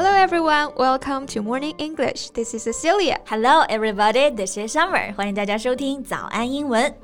Hello everyone, welcome to Morning English. This is Cecilia. Hello everybody, this is Summer. 欢迎大家收听早安英文。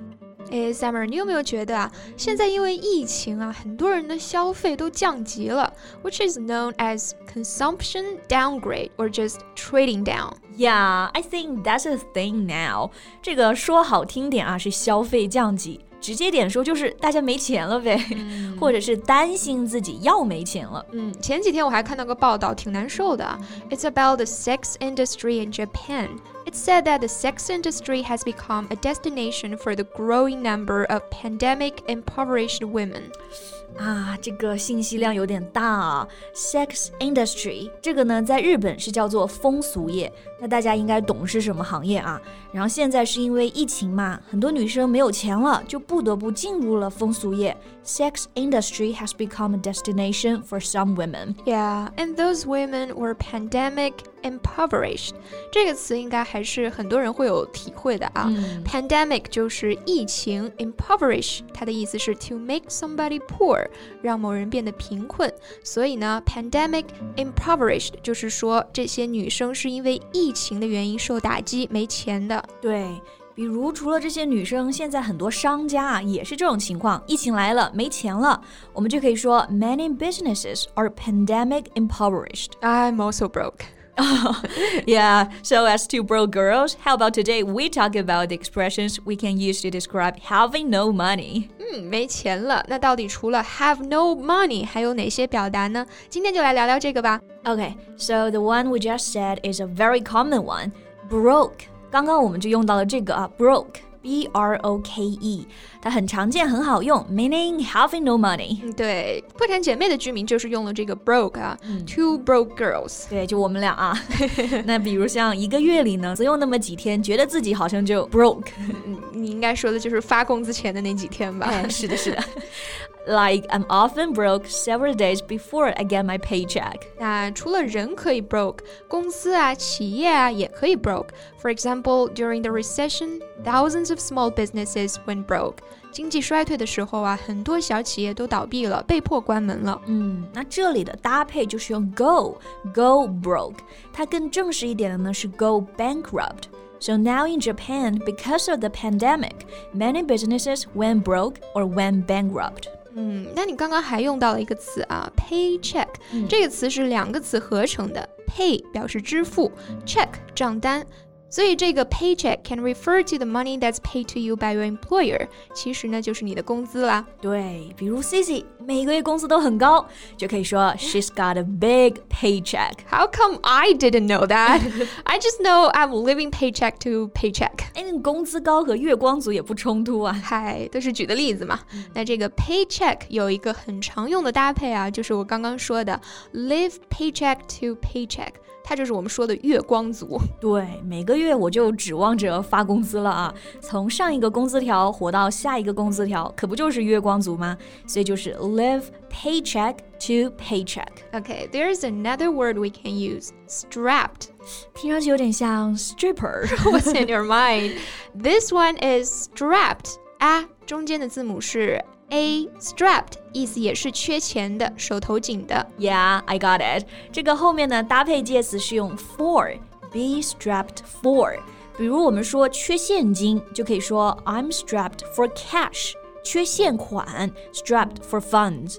诶，Summer，你有没有觉得啊，现在因为疫情啊，很多人的消费都降级了，which is known as consumption downgrade or just trading down. Yeah, I think that's a thing now. 这个说好听点啊，是消费降级。 直接点说就是大家没钱了呗，嗯、或者是担心自己要没钱了。嗯，前几天我还看到个报道，挺难受的。It's about the sex industry in Japan. It said that the sex industry has become a destination for the growing number of pandemic impoverished women. 啊，这个信息量有点大啊。Sex industry 这个呢，在日本是叫做风俗业，那大家应该懂是什么行业啊？然后现在是因为疫情嘛，很多女生没有钱了，就不得不进入了风俗业。Sex industry has become a destination for some women. Yeah, and those women were pandemic impoverished. 这个词应该还是很多人会有体会的啊。嗯、Pandemic 就是疫情，impoverish 它的意思是 to make somebody poor， 让某人变得贫困。所以呢，pandemic impoverished 就是说这些女生是因为疫情的原因受打击，没钱的。对。比如，除了这些女生，现在很多商家啊也是这种情况。疫情来了，没钱了，我们就可以说 Many businesses are pandemic impoverished. I'm also broke. yeah, so as two broke girls, how about today we talk about the expressions we can use to describe having no money? 没钱了。那到底除了 have no money，还有哪些表达呢？今天就来聊聊这个吧。Okay, so the one we just said is a very common one, broke. 刚刚我们就用到了这个啊，broke。B R O K E，它很常见，很好用，meaning having no money。对，破产姐妹的居民就是用了这个 broke 啊、嗯、，two broke girls。对，就我们俩啊。那比如像一个月里呢，总有那么几天，觉得自己好像就 broke。你应该说的就是发工资前的那几天吧？哎，是的，是的。Like I'm often broke several days before I get my paycheck. 那除了人可以 broke，公司啊、企业啊也可以 broke. For example, during the recession, thousands of small businesses went broke. 经济衰退的时候啊，很多小企业都倒闭了，被迫关门了。嗯，那这里的搭配就是用 go go broke，它更正式一点的呢是 go bankrupt。So now in Japan, because of the pandemic, many businesses went broke or went bankrupt. 嗯，那你刚刚还用到了一个词啊，paycheck，、嗯、这个词是两个词合成的，pay 表示支付，check 账单。所以这个 paycheck can refer to the money that's paid to you by your employer，其实呢就是你的工资啦。对，比如 Cici 每个月工资都很高，就可以说 she's got a big paycheck. How come I didn't know that? I just know I'm living paycheck to paycheck. 哎，那工资高和月光族也不冲突啊。嗨，都是举的例子嘛。那这个 paycheck 有一个很常用的搭配啊，就是我刚刚说的 live paycheck to paycheck。他就是我们说的月光族。对，每个月我就指望着发工资了啊！从上一个工资条活到下一个工资条，可不就是月光族吗？所以就是 live paycheck to paycheck. Okay, there is another word we can use, strapped. 听上去有点像 stripper. What's in your mind? This one is strapped. 啊，中间的字母是 a strapped 意思也是缺钱的，手头紧的。Yeah, I got it. 这个后面呢搭配介词是用 for, be strapped for。比如我们说缺现金，就可以说 I'm strapped for cash，缺现款，strapped for funds。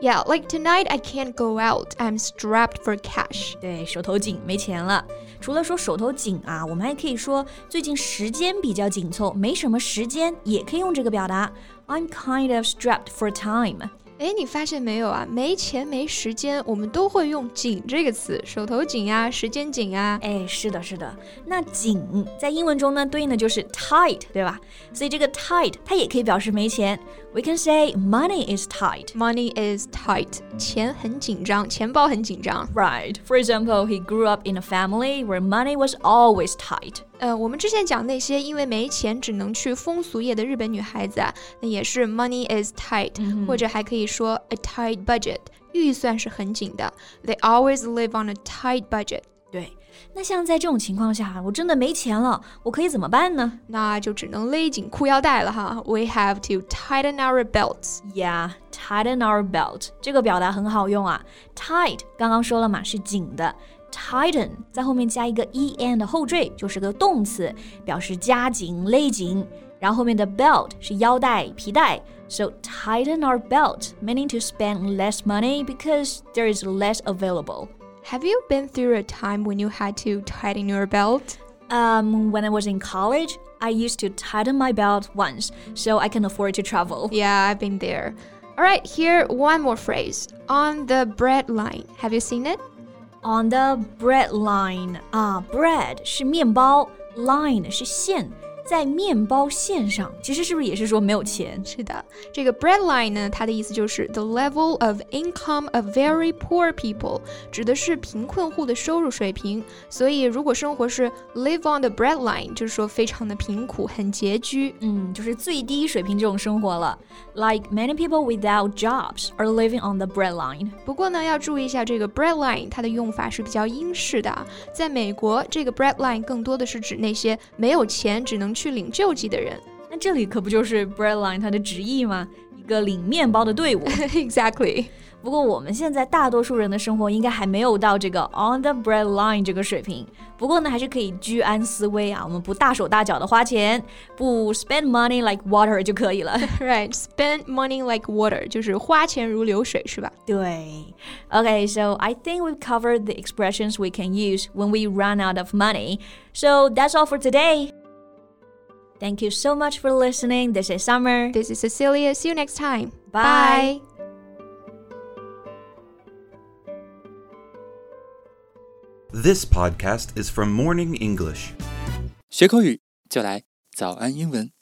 Yeah, like tonight I can't go out. I'm strapped for cash. 对，手头紧，没钱了。除了说手头紧啊，我们还可以说最近时间比较紧凑，没什么时间，也可以用这个表达。I'm kind of strapped for time. 哎，你发现没有啊？没钱没时间，我们都会用“紧”这个词，手头紧呀，时间紧呀。哎，是的，是的。那“紧”在英文中呢，对应的就是 tight，对吧？所以这个 tight 它也可以表示没钱。We can say money is tight. Money is tight. 钱很紧张，钱包很紧张。Right. For example, he grew up in a family where money was always tight. 呃，我们之前讲那些因为没钱只能去风俗业的日本女孩子啊，那也是 money is tight，、嗯、或者还可以说 a tight budget，预算是很紧的。They always live on a tight budget。对，那像在这种情况下，我真的没钱了，我可以怎么办呢？那就只能勒紧裤腰带了哈。We have to tighten our belts. Yeah. tighten our belt。这个表达很好用啊，tight 刚刚说了嘛，是紧的。 Tighten 在后面加一个 en 的后缀，就是个动词，表示加紧、勒紧。然后后面的 belt 是腰带、皮带。So tighten our belt, meaning to spend less money because there is less available. Have you been through a time when you had to tighten your belt? Um, when I was in college, I used to tighten my belt once so I can afford to travel. Yeah, I've been there. All right, here one more phrase. On the bread line. Have you seen it? On the bread line. 啊，bread 是面包，line 是线。 在面包线上，其实是不是也是说没有钱？是的，这个 breadline 呢，它的意思就是 the level of income of very poor people，指的是贫困户的收入水平。所以如果生活是 live on the breadline，就是说非常的贫苦，很拮据，嗯，就是最低水平这种生活了。Like many people without jobs are living on the breadline。不过呢，要注意一下这个 breadline，它的用法是比较英式的。在美国，这个 breadline 更多的是指那些没有钱，只能去领救济的人，那这里可不就是 breadline 它的直译吗？一个领面包的队伍。Exactly。不过我们现在大多数人的生活应该还没有到这个 on the breadline 这个水平。不过呢，还是可以居安思危啊，我们不大手大脚的花钱，不 spend money like water 就可以了。Right，spend money like water 就是花钱如流水，是吧？对。Okay, so I think we've covered the expressions we can use when we run out of money. So that's all for today. Thank you so much for listening. This is Summer. This is Cecilia. See you next time. Bye. Bye. This podcast is from Morning English. 学口语就来早安英文。